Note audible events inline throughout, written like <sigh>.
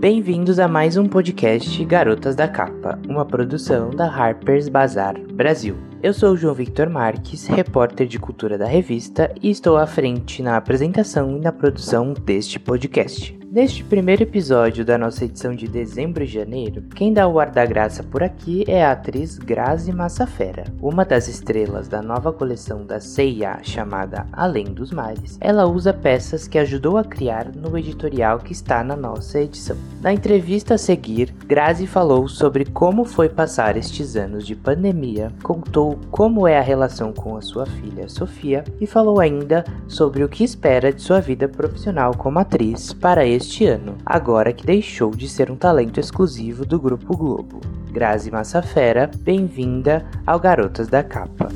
Bem-vindos a mais um podcast Garotas da Capa, uma produção da Harper's Bazaar Brasil. Eu sou João Victor Marques, repórter de cultura da revista, e estou à frente na apresentação e na produção deste podcast. Neste primeiro episódio da nossa edição de dezembro e janeiro, quem dá o ar da graça por aqui é a atriz Grazi Massafera, uma das estrelas da nova coleção da C&A chamada Além dos Mares. Ela usa peças que ajudou a criar no editorial que está na nossa edição. Na entrevista a seguir, Grazi falou sobre como foi passar estes anos de pandemia, contou como é a relação com a sua filha Sofia e falou ainda sobre o que espera de sua vida profissional como atriz para este este ano, agora que deixou de ser um talento exclusivo do Grupo Globo. Grazi Massafera, bem-vinda ao Garotas da Capa.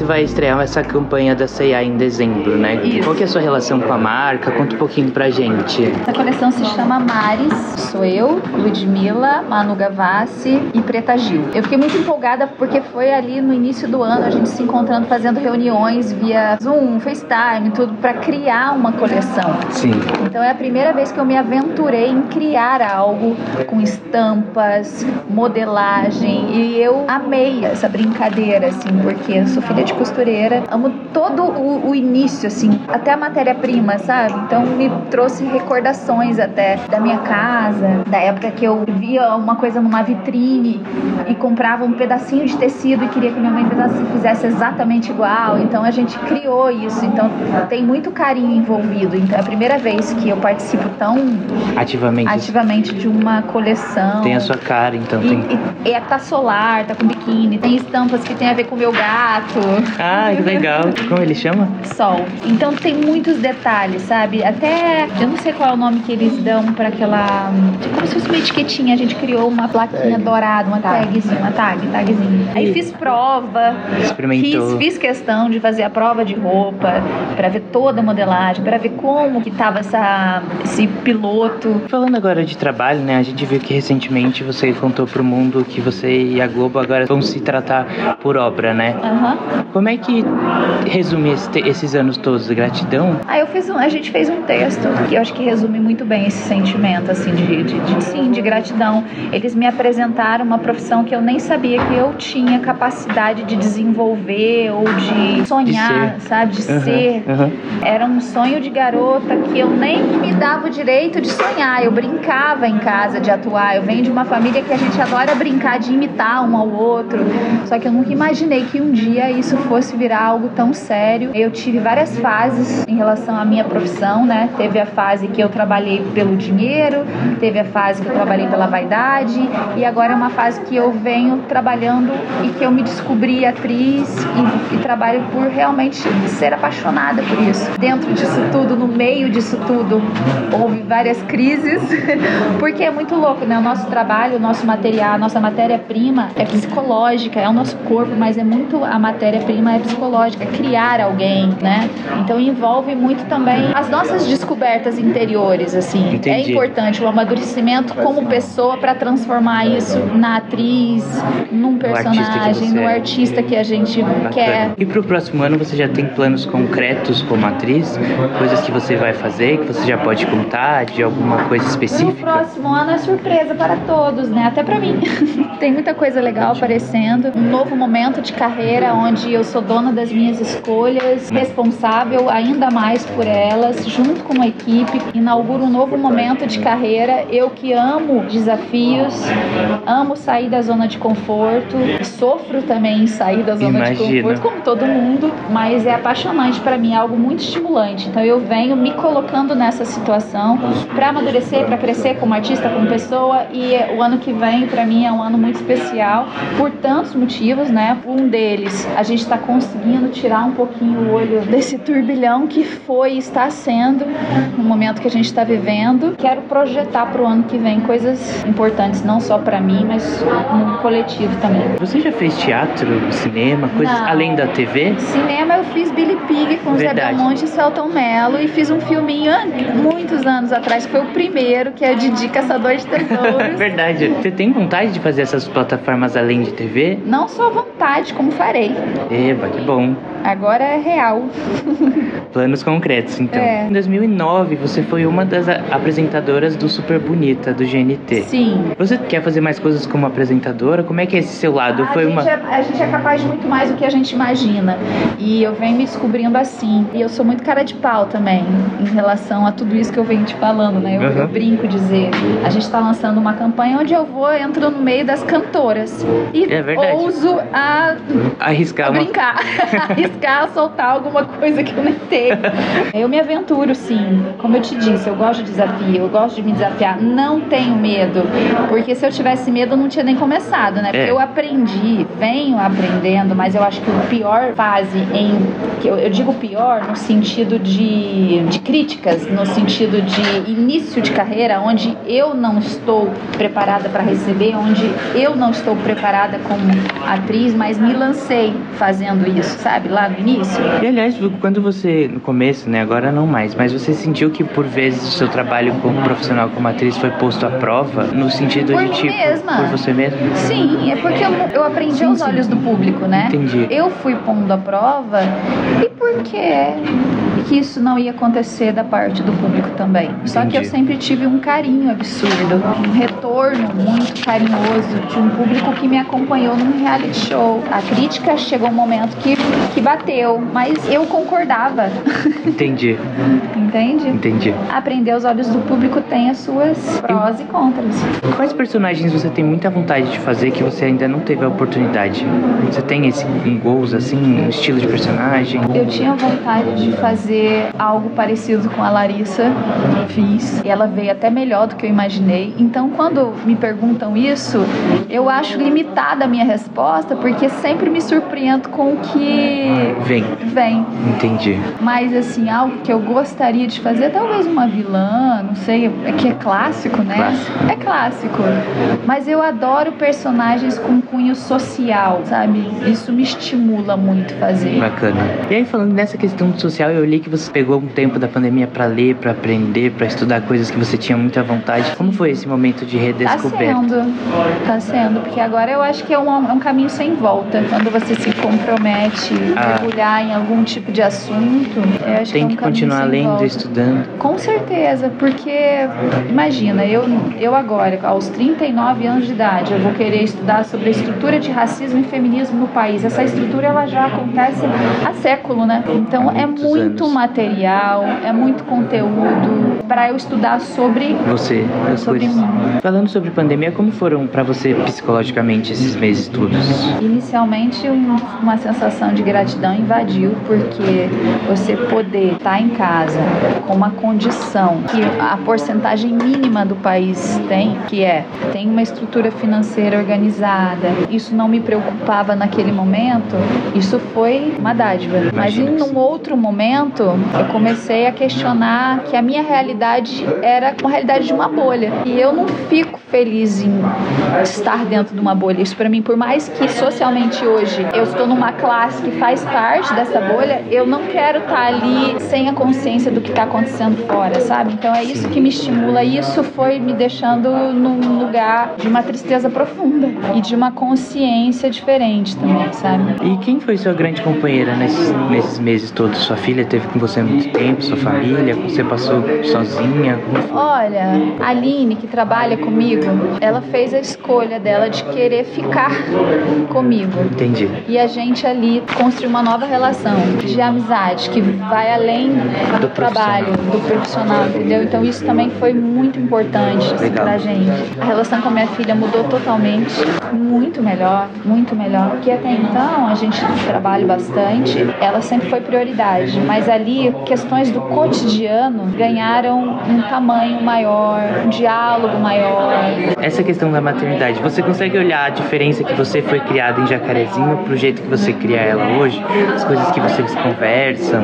Você vai estrear essa campanha da C&A em dezembro, né? Isso. Qual que é a sua relação com a marca? Conta um pouquinho pra gente. Essa coleção se chama Mares. Sou eu, Ludmilla, Manu Gavassi e Preta Gil. Eu fiquei muito empolgada porque foi ali no início do ano a gente se encontrando, fazendo reuniões via Zoom, FaceTime, tudo para criar uma coleção. Sim. Então é a primeira vez que eu me aventurei em criar algo com estampas, modelagem e eu amei essa brincadeira assim, porque eu sou filha de costureira, amo todo o, o início assim, até a matéria-prima, sabe? Então me trouxe recordações até da minha casa, da época que eu via uma coisa numa vitrine e comprava um pedacinho de tecido e queria que minha mãe fizesse, fizesse exatamente igual. Então a gente criou isso. Então tem muito carinho envolvido. Então é a primeira vez que eu participo tão Ativamente. ativamente de uma coleção. Tem a sua cara, então E, tem. e, e tá solar, tá com biquíni, tem estampas que tem a ver com o meu gato. <laughs> Ah, que legal. Como ele chama? Sol. Então tem muitos detalhes, sabe? Até eu não sei qual é o nome que eles dão para aquela, como se fosse uma etiquetinha. A gente criou uma plaquinha dourada, uma tagzinha, uma tag, tagzinha. Aí fiz prova, Experimentou. Fiz, fiz questão de fazer a prova de roupa para ver toda a modelagem, para ver como que tava essa esse piloto. Falando agora de trabalho, né? A gente viu que recentemente você contou pro mundo que você e a Globo agora vão se tratar por obra, né? Aham. Como é que resume esse esses anos todos? Gratidão? Aí eu fiz um, a gente fez um texto que eu acho que resume muito bem esse sentimento assim de, de, de- sim, de gratidão. Eles me apresentaram uma profissão que eu nem sabia que eu tinha capacidade de desenvolver ou de sonhar, De sabe, de Aham, ser. aham. Era um sonho de garota que eu nem me dava o direito de sonhar. Eu brincava em casa de atuar. Eu venho de uma família que a gente adora brincar de imitar um ao outro. Só que eu nunca imaginei que um dia isso fosse virar algo tão sério. Eu tive várias fases em relação à minha profissão, né? Teve a fase que eu trabalhei pelo dinheiro, teve a fase que eu trabalhei pela vaidade e agora é uma fase que eu venho trabalhando e que eu me descobri atriz e, e trabalho por realmente ser apaixonada por isso. Dentro disso tudo, no meio disso tudo, houve várias crises, <laughs> porque é muito louco, né? O nosso trabalho, o nosso material, a nossa matéria-prima é psicológica, é o nosso corpo, mas é muito a matéria-prima é psicológica, é criar alguém, né? Então envolve muito também as nossas descobertas interiores, assim. Entendi. É importante o amadurecimento como pessoa para transformar isso na atriz, num No artista que personagem, no é. artista que a gente Bacana. quer. E pro próximo ano você já tem planos concretos como atriz? Coisas que você vai fazer, que você já pode contar, de alguma coisa No específica? Próximo ano é surpresa para todos, né? Até para mim. <laughs> Tem muita coisa legal aparecendo. Um novo momento de carreira onde eu sou dona das minhas escolhas, responsável ainda mais por elas, junto com uma equipe. Inauguro um novo momento de carreira. Eu que amo desafios, amo sair da zona de conforto, sofro também em sair da zona Imagino. de conforto, como todo mundo, mas é apaixonante para mim, é algo muito estimulante. Então eu venho me colocando nessa situação para amadurecer, para crescer como artista, como pessoa e o ano que vem para mim é um ano muito especial por tantos motivos, né? Um deles, a gente está conseguindo tirar um pouquinho o olho desse turbilhão que foi e está sendo no momento que a gente está vivendo. Quero projetar para o ano que vem coisas importantes não só para mim, mas no coletivo também. Você já fez teatro, cinema, coisas Não. além da TV? Cinema eu fiz Billy Pig com Zé Verdade. Belmonte e Celton Mello e fiz um filminho há muitos anos atrás, que foi o primeiro, que é Didi Caçador de Tesouros. <laughs> Verdade. Você tem vontade de fazer essas plataformas além de TV? Não só vontade, como farei. Eba, que bom. Agora é real. <laughs> Planos concretos, então. É. Em 2009, você foi uma das apresentadoras do Super Bonita, do GNT. Sim. Você quer fazer mais coisas como apresentadora? Como é que é esse seu lado? A Foi gente, uma... é, a gente é capaz de muito mais do que a gente imagina. E eu venho me descobrindo assim. E eu sou muito cara de pau também, em relação a tudo isso que eu venho te falando, né? Eu, Uhum. eu brinco dizer. A gente tá lançando uma campanha onde eu vou, entro no meio das cantoras. E É verdade. ouso a, Arriscar a uma... brincar. <laughs> Arriscar, soltar alguma coisa que eu nem tenho. Eu me aventuro, sim. Como eu te disse, eu gosto de desafio, eu gosto de me desafiar. Não tenho medo. Porque se eu tivesse medo, eu não tinha nem começado, né? Porque É. eu aprendi, venho aprendendo, mas eu acho que a pior fase em. que Eu, eu digo pior no sentido de, de críticas, no sentido de início de carreira, onde eu não estou preparada para receber, onde eu não estou preparada como atriz, mas me lancei fazendo isso, sabe? Lá no início. E aliás, quando você, no começo, né, agora não mais, mas você sentiu que por vezes o seu trabalho como profissional, como atriz, foi posto à prova, no sentido Por de tipo, mesma. por você mesma? Sim, é porque eu, eu aprendi Sim, aos sim. olhos do público, né? Entendi. Eu fui pondo a prova e por que isso não ia acontecer da parte do público também? Só que Entendi. eu sempre tive um carinho absurdo, um retorno muito carinhoso de um público que me acompanhou num reality show. A crítica chegou um momento que, que bateu, mas eu concordava, Entendi, <laughs> entende? entendi. Aprender aos olhos do público tem as suas prós e contras. Quais personagens você tem muita vontade de fazer que você ainda não teve a oportunidade? Você tem esse um goals assim, um estilo de personagem? Eu tinha vontade de fazer algo parecido com a Larissa, fiz. E ela veio até melhor do que eu imaginei. Então, quando me perguntam isso, eu acho limitada a minha resposta, porque sempre me surpreendo com o que Vem, vem. entendi. Mas, assim, algo que eu gostaria de fazer, talvez uma vilã, não sei, é que é clássico, né? Clássico. É clássico. Mas eu adoro personagens com cunho social, sabe? Isso me estimula muito fazer. Bacana. E aí falando nessa questão do social, eu li que você pegou um tempo da pandemia pra ler, pra aprender, pra estudar coisas que você tinha muita vontade. Como foi esse momento de Tá redescoberta? sendo, tá sendo, porque agora eu acho que é um, é um caminho sem volta. Quando você se compromete Ah. a mergulhar em algum tipo de assunto, eu acho Tem que é que um caminho continuar lendo, volta. estudando. Com certeza, porque imagina, eu, eu agora, aos 39 anos de idade, eu vou querer estudar sobre a estrutura de racismo e feminismo no país. Essa estrutura ela já acontece há século, né? Então Há é muito anos. Material, é muito conteúdo para eu estudar sobre Você, Sobre coisas. mim. Falando sobre pandemia, como foram pra você psicologicamente esses meses todos? Inicialmente, um- uma sensação de gratidão invadiu, porque você poder estar em casa com uma condição que a porcentagem mínima do país tem, que é tem uma estrutura financeira organizada, isso não me preocupava naquele momento, isso foi uma dádiva. Mas em um outro momento, eu comecei a questionar que a minha realidade era uma realidade de uma bolha. E eu não fico feliz em estar dentro de uma bolha. Isso para mim, por mais que socialmente hoje eu estou numa classe que faz parte dessa bolha, eu não quero estar ali sem a consciência do que está acontecendo fora, sabe? Então é isso que me estimula. E isso foi me deixando num lugar de uma tristeza profunda e de uma consciência diferente também, sabe? E quem foi sua grande companheira nesses, nesses meses todos? Sua filha teve com você muito tempo? Sua família? Você passou sozinha? Olha, a Aline, que trabalha comigo, ela fez a escolha dela de querer ficar comigo. Entendi. E a gente ali construiu uma nova relação de amizade que vai além do, Do trabalho, do profissional, entendeu? Então isso também foi muito importante assim, pra gente. A relação com a minha filha mudou totalmente, muito melhor, muito melhor. Porque até então a gente trabalha bastante, ela sempre foi prioridade, mas ali questões do cotidiano ganharam um tamanho maior, um diálogo maior, Essa questão da maternidade, você consegue olhar a diferença que você foi criada em Jacarezinho pro jeito que você cria ela hoje? As coisas que vocês conversam?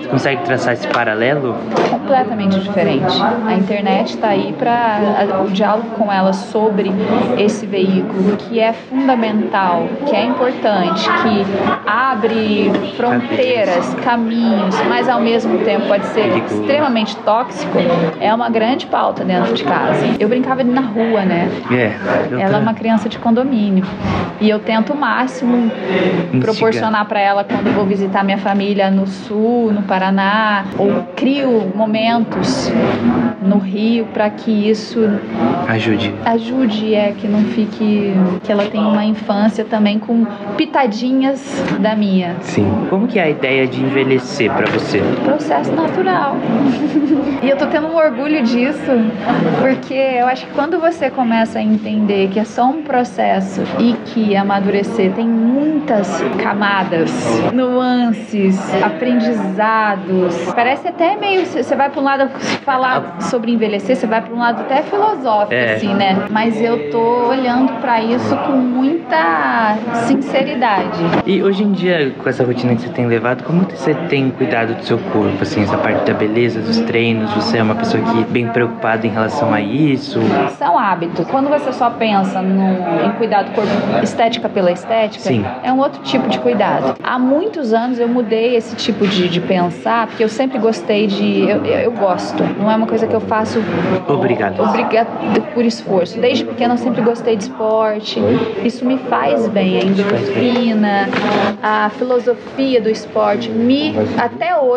Você consegue traçar esse paralelo? completamente diferente. A internet está aí para o diálogo com ela sobre esse veículo que é fundamental, que é importante, que abre fronteiras, caminhos, mas ao mesmo tempo pode ser extremamente tóxico, é uma grande pauta dentro de casa. Eu brincava na rua, né? É. Ela é uma criança de condomínio. E eu tento o máximo proporcionar para ela quando vou visitar minha família no sul, no Paraná, ou crio momentos no Rio para que isso Ajude. ajude é que não fique que ela tenha uma infância também com pitadinhas da minha. Sim. Como que é a ideia de envelhecer pra você? Processo natural. <laughs> e eu tô tendo um orgulho disso, porque eu acho que quando você começa a entender que é só um processo e que amadurecer tem muitas camadas, nuances, aprendizados, parece até meio você vai para um lado falar sobre envelhecer, você vai para um lado até filosófico É. assim, né? Mas eu tô olhando para isso com muita sinceridade. E hoje em dia, com essa rotina que você tem levado, como você tem cuidado do seu corpo? Assim, essa parte da beleza, dos treinos, você é uma pessoa que é bem preocupada em relação a isso? São hábitos. Quando você só pensa no, em cuidar do corpo estética pela estética, Sim. é um outro tipo de cuidado. Há muitos anos eu mudei esse tipo de, de pensar, porque eu sempre gostei de. Eu, eu, gosto. Não é uma coisa que eu faço Obrigado. obrigado por esforço. Desde pequena eu sempre gostei de esporte. Isso me faz bem. A endorfina, a filosofia do esporte. Me, até hoje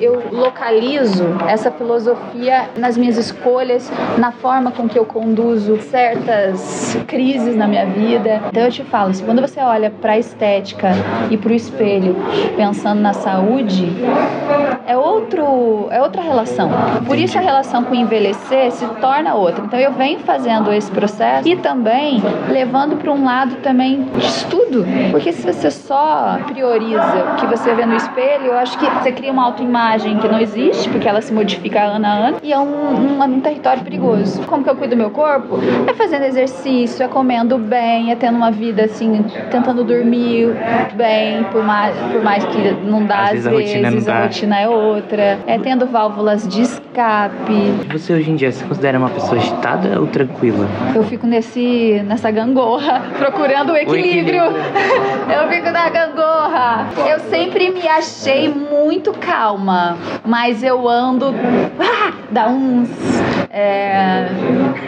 eu localizo essa filosofia nas minhas escolhas, na forma com que eu conduzo certas crises na minha vida. Então eu te falo, quando você olha para a estética e para o espelho pensando na saúde, é outro, é outra relação. Por isso a relação com envelhecer se torna outra. Então eu venho fazendo esse processo e também levando para um lado também de estudo, porque se você só prioriza o que você vê no espelho, eu acho que você cria uma autoimagem que não existe, porque ela se modifica ano a ano e é um, um, um território perigoso. Como que eu cuido do meu corpo? É fazendo exercício, é comendo bem, é tendo uma vida assim, tentando dormir bem, por mais, por mais que não dá Às às, vezes a rotina vezes, a rotina é outra, é tendo válvulas de escape. Você hoje em dia se considera uma pessoa agitada ou tranquila? Eu fico nesse, nessa gangorra, <laughs> procurando o equilíbrio. <laughs> Eu fico na gangorra. Eu sempre me achei muito calma, mas eu ando. <laughs> Ah, dá uns. é,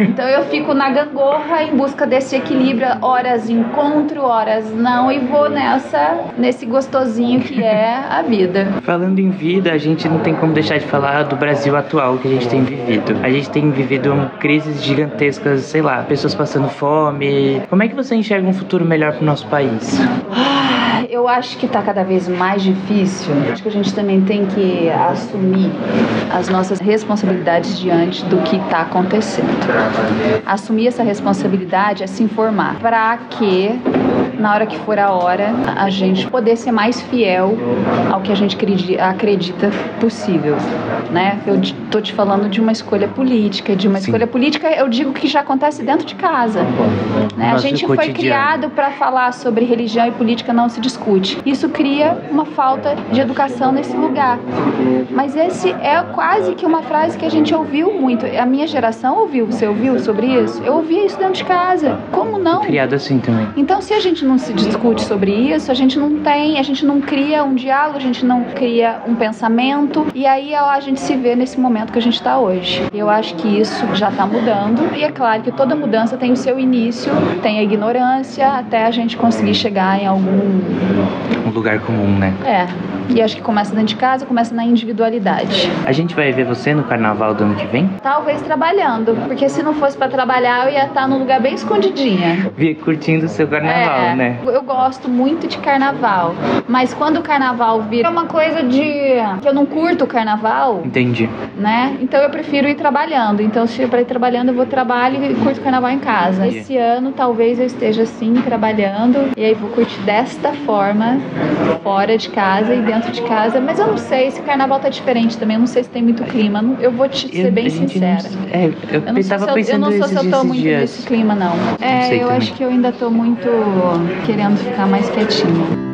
Então eu fico na gangorra em busca desse equilíbrio. Horas encontro, horas não, e vou nessa, nesse gostosinho que é a vida. Falando em vida, a gente não tem como deixar de falar do Brasil atual que a gente tem vivido. A gente tem vivido crises gigantescas, sei lá, pessoas passando fome. Como é que você enxerga um futuro melhor pro nosso país? Ah, Eu acho que está cada vez mais difícil. Acho que a gente também tem que assumir as nossas responsabilidades diante do que está acontecendo. Assumir essa responsabilidade é se informar para que na hora que for a hora a gente poder ser mais fiel ao que a gente acredi- acredita possível, né? Eu tô te falando de uma escolha política, de uma Sim. escolha política, eu digo que já acontece dentro de casa. Né? A gente foi criado para falar sobre religião e política não se discute. Isso cria uma falta de educação nesse lugar. Mas esse é quase que uma frase que a gente ouviu muito. A minha geração ouviu. Você ouviu sobre isso? Eu ouvia isso dentro de casa. Como não? Criado assim também. Então, se a gente não se discute sobre isso, a gente não tem, a gente não cria um diálogo, a gente não cria um pensamento, e aí a gente se vê nesse momento que a gente está hoje. Eu acho que isso já está mudando, e é claro que toda mudança tem o seu início, tem a ignorância, até a gente conseguir chegar em algum. Um lugar comum, né? É. E acho que começa dentro de casa, começa na individualidade. A gente vai ver você no carnaval do ano que vem? Talvez trabalhando, porque se não fosse para trabalhar, eu ia estar num lugar bem escondidinha. Vi- Curtindo o seu carnaval, É, né? Eu gosto muito de carnaval, mas quando o carnaval vira uma coisa de que eu não curto o carnaval, Entendi. né? Então eu prefiro ir trabalhando. Então se para ir trabalhando eu vou trabalho e curto o carnaval em casa. Esse ano talvez eu esteja assim trabalhando e aí vou curtir desta forma fora de casa e dentro de casa, mas eu não sei se o carnaval tá diferente também, eu não sei se tem muito clima. Não- Eu vou te ser Eu- bem a gente não- sincera. é, eu, Eu não, sei tava se eu, eu pensando não sei esses, se eu tô muito dias. nesse clima, não. É, sei eu também. acho que eu ainda tô muito querendo ficar mais quietinha.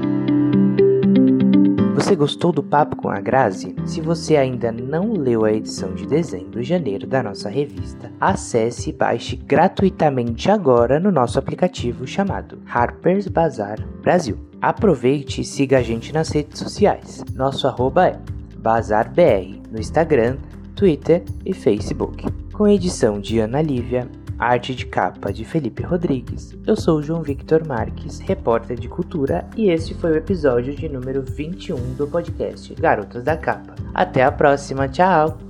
Você gostou do papo com a Grazi? Se você ainda não leu a edição de dezembro e janeiro da nossa revista, acesse e baixe gratuitamente agora no nosso aplicativo chamado Harper's Bazaar Brasil. Aproveite e siga a gente nas redes sociais. Nosso arroba é BazarBR no Instagram, Twitter e Facebook. Com edição de Ana Lívia, arte de capa de Felipe Rodrigues. Eu sou João Victor Marques, repórter de cultura, e este foi o episódio de número 21 do podcast Garotas da Capa. Até a próxima, tchau!